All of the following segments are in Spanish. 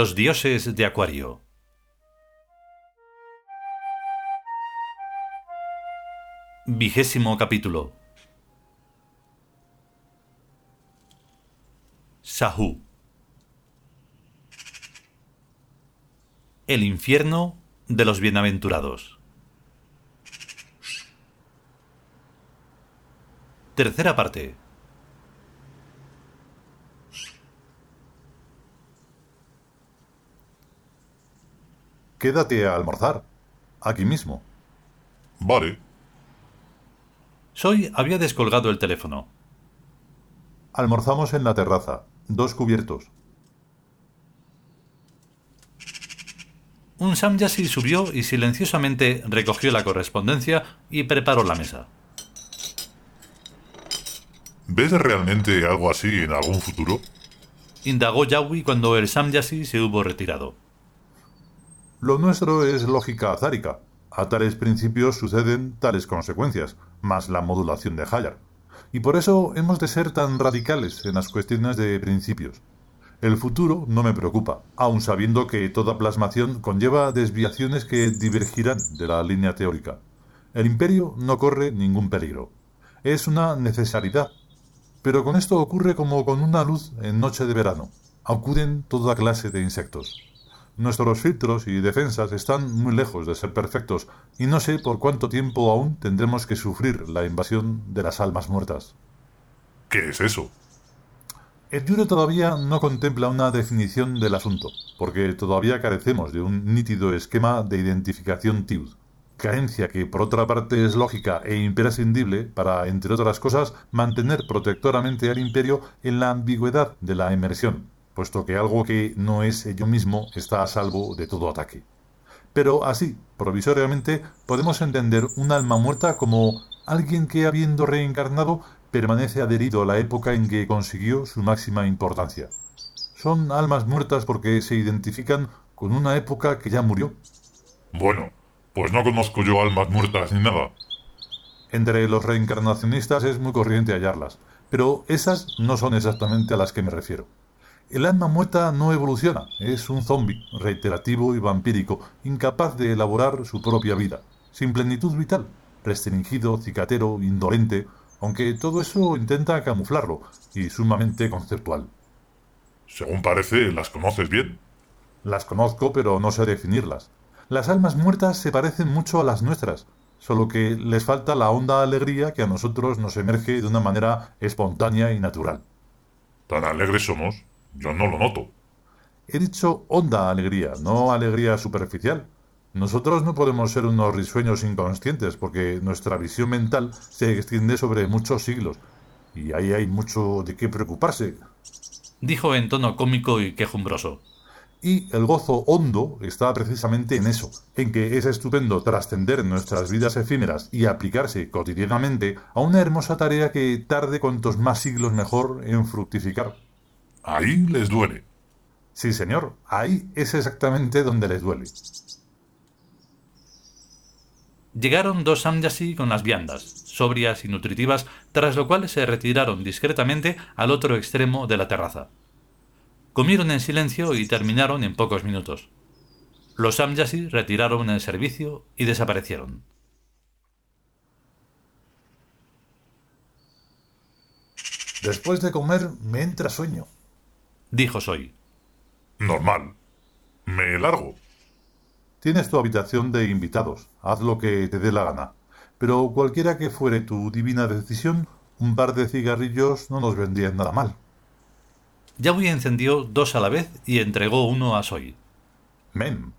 Los dioses de Acuario. Vigésimo capítulo. Sahu. El infierno de los bienaventurados. Tercera parte. Quédate a almorzar. Aquí mismo. Vale. Soy había descolgado el teléfono. Almorzamos en la terraza. Dos cubiertos. Un Samyasi subió y silenciosamente recogió la correspondencia y preparó la mesa. ¿Ves realmente algo así en algún futuro? Indagó Yawi cuando el Samyasi se hubo retirado. Lo nuestro es lógica azárica. A tales principios suceden tales consecuencias, más la modulación de Hayar. Y por eso hemos de ser tan radicales en las cuestiones de principios. El futuro no me preocupa, aun sabiendo que toda plasmación conlleva desviaciones que divergirán de la línea teórica. El imperio no corre ningún peligro. Es una necesidad. Pero con esto ocurre como con una luz en noche de verano. Acuden toda clase de insectos. Nuestros filtros y defensas están muy lejos de ser perfectos y no sé por cuánto tiempo aún tendremos que sufrir la invasión de las almas muertas. ¿Qué es eso? El Yuro todavía no contempla una definición del asunto, porque todavía carecemos de un nítido esquema de identificación TIUD, carencia que por otra parte es lógica e imprescindible para, entre otras cosas, mantener protectoramente al imperio en la ambigüedad de la emersión, puesto que algo que no es ello mismo está a salvo de todo ataque. Pero así, provisoriamente, podemos entender un alma muerta como alguien que, habiendo reencarnado, permanece adherido a la época en que consiguió su máxima importancia. Son almas muertas porque se identifican con una época que ya murió. Bueno, pues no conozco yo almas muertas ni nada. Entre los reencarnacionistas es muy corriente hallarlas, pero esas no son exactamente a las que me refiero. El alma muerta no evoluciona, es un zombi, reiterativo y vampírico, incapaz de elaborar su propia vida, sin plenitud vital, restringido, cicatero, indolente, aunque todo eso intenta camuflarlo, y sumamente conceptual. Según parece, las conoces bien. Las conozco, pero no sé definirlas. Las almas muertas se parecen mucho a las nuestras, solo que les falta la honda alegría que a nosotros nos emerge de una manera espontánea y natural. ¿Tan alegres somos? Yo no lo noto. He dicho honda alegría, no alegría superficial. Nosotros no podemos ser unos risueños inconscientes porque nuestra visión mental se extiende sobre muchos siglos y ahí hay mucho de qué preocuparse. Dijo en tono cómico y quejumbroso. Y el gozo hondo está precisamente en eso, en que es estupendo trascender nuestras vidas efímeras y aplicarse cotidianamente a una hermosa tarea que tarde cuantos más siglos mejor en fructificar. Ahí les duele. Sí, señor, ahí es exactamente donde les duele. Llegaron dos samyasi con las viandas, sobrias y nutritivas, tras lo cual se retiraron discretamente al otro extremo de la terraza. Comieron en silencio y terminaron en pocos minutos. Los samyasi retiraron el servicio y desaparecieron. Después de comer me entra sueño, dijo Soy. Normal. Me largo. Tienes tu habitación de invitados. Haz lo que te dé la gana. Pero cualquiera que fuere tu divina decisión, un par de cigarrillos no nos vendrían nada mal. Yahweh encendió dos a la vez y entregó uno a Soy. Men.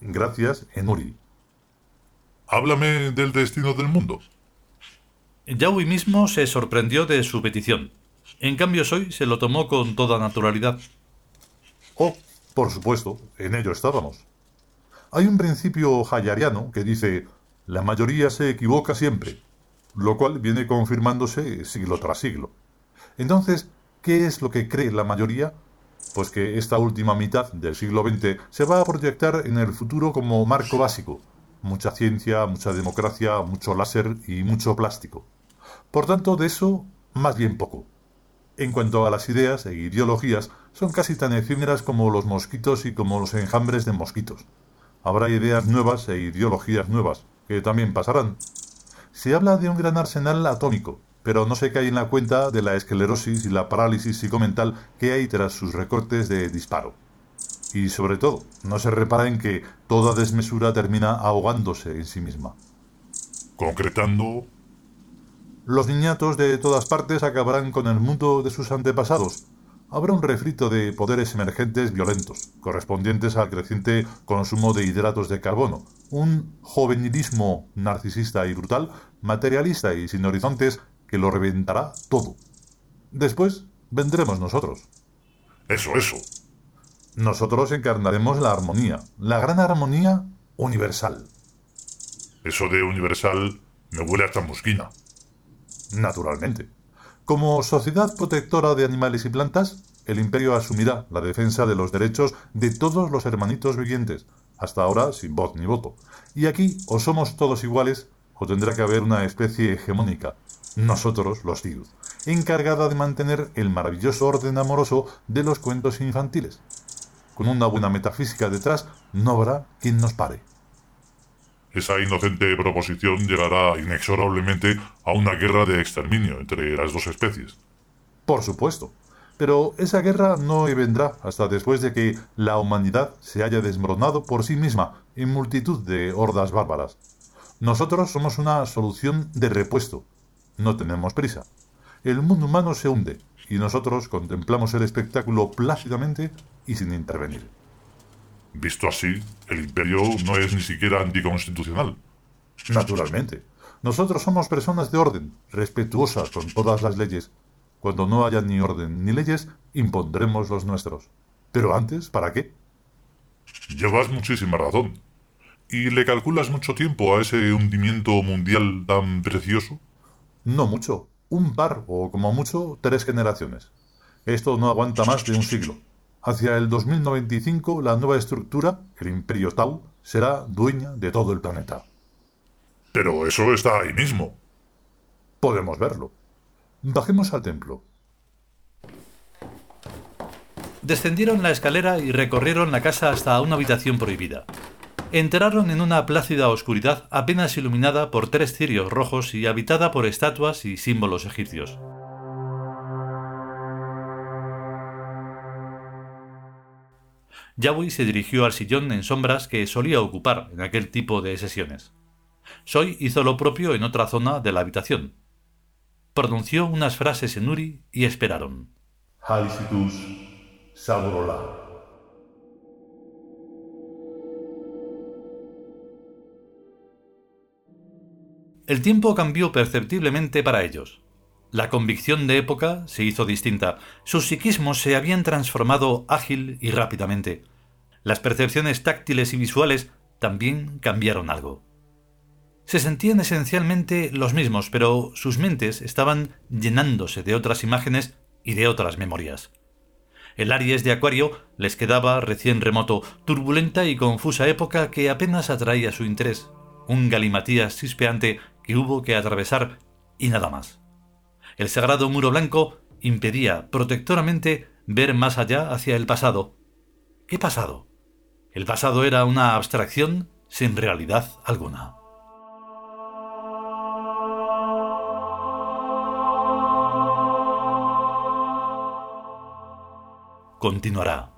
Gracias, Enuri. Háblame del destino del mundo. Yahweh mismo se sorprendió de su petición. En cambio, Soy se lo tomó con toda naturalidad. Oh, Por supuesto, en ello estábamos. Hay un principio hayariano que dice la mayoría se equivoca siempre, lo cual viene confirmándose siglo tras siglo. Entonces, ¿qué es lo que cree la mayoría? Pues que esta última mitad del siglo XX se va a proyectar en el futuro como marco básico. Mucha ciencia, mucha democracia, mucho láser y mucho plástico. Por tanto, de eso, más bien poco. En cuanto a las ideas e ideologías, son casi tan efímeras como los mosquitos y como los enjambres de mosquitos. Habrá ideas nuevas e ideologías nuevas, que también pasarán. Se habla de un gran arsenal atómico, pero no se cae en la cuenta de la esclerosis y la parálisis psicomental que hay tras sus recortes de disparo. Y sobre todo, no se repara en que toda desmesura termina ahogándose en sí misma. Concretando. Los niñatos de todas partes acabarán con el mundo de sus antepasados, habrá un refrito de poderes emergentes violentos, correspondientes al creciente consumo de hidratos de carbono, un juvenilismo narcisista y brutal, materialista y sin horizontes, que lo reventará todo. Después vendremos nosotros. Eso, eso. Nosotros encarnaremos la armonía, la gran armonía universal. Eso de universal me huele a chamusquina. Naturalmente. Como sociedad protectora de animales y plantas, el imperio asumirá la defensa de los derechos de todos los hermanitos vivientes, hasta ahora sin voz ni voto. Y aquí o somos todos iguales o tendrá que haber una especie hegemónica, nosotros los Diud, encargada de mantener el maravilloso orden amoroso de los cuentos infantiles. Con una buena metafísica detrás, no habrá quien nos pare. Esa inocente proposición llegará inexorablemente a una guerra de exterminio entre las dos especies. Por supuesto. Pero esa guerra no vendrá hasta después de que la humanidad se haya desmoronado por sí misma en multitud de hordas bárbaras. Nosotros somos una solución de repuesto. No tenemos prisa. El mundo humano se hunde y nosotros contemplamos el espectáculo plácidamente y sin intervenir. Visto así, el imperio no es ni siquiera anticonstitucional. Naturalmente. Nosotros somos personas de orden, respetuosas con todas las leyes. Cuando no haya ni orden ni leyes, impondremos los nuestros. Pero antes, ¿para qué? Llevas muchísima razón. ¿Y le calculas mucho tiempo a ese hundimiento mundial tan precioso? No mucho. Un par, o como mucho, tres generaciones. Esto no aguanta más de un siglo. Hacia el 2095 la nueva estructura, el Imperio Tau, será dueña de todo el planeta. Pero eso está ahí mismo. Podemos verlo. Bajemos al templo. Descendieron la escalera y recorrieron la casa hasta una habitación prohibida. Entraron en una plácida oscuridad apenas iluminada por tres cirios rojos y habitada por estatuas y símbolos egipcios. Yahweh se dirigió al sillón en sombras que solía ocupar en aquel tipo de sesiones. Soy hizo lo propio en otra zona de la habitación. Pronunció unas frases en Uri y esperaron. El tiempo cambió perceptiblemente para ellos. La convicción de época se hizo distinta. Sus psiquismos se habían transformado ágil y rápidamente. Las percepciones táctiles y visuales también cambiaron algo. Se sentían esencialmente los mismos, pero sus mentes estaban llenándose de otras imágenes y de otras memorias. El Aries de Acuario les quedaba recién remoto, turbulenta y confusa época que apenas atraía su interés, un galimatías chispeante que hubo que atravesar y nada más. El sagrado muro blanco impedía protectoramente ver más allá hacia el pasado. ¿Qué pasado? El pasado era una abstracción sin realidad alguna. Continuará.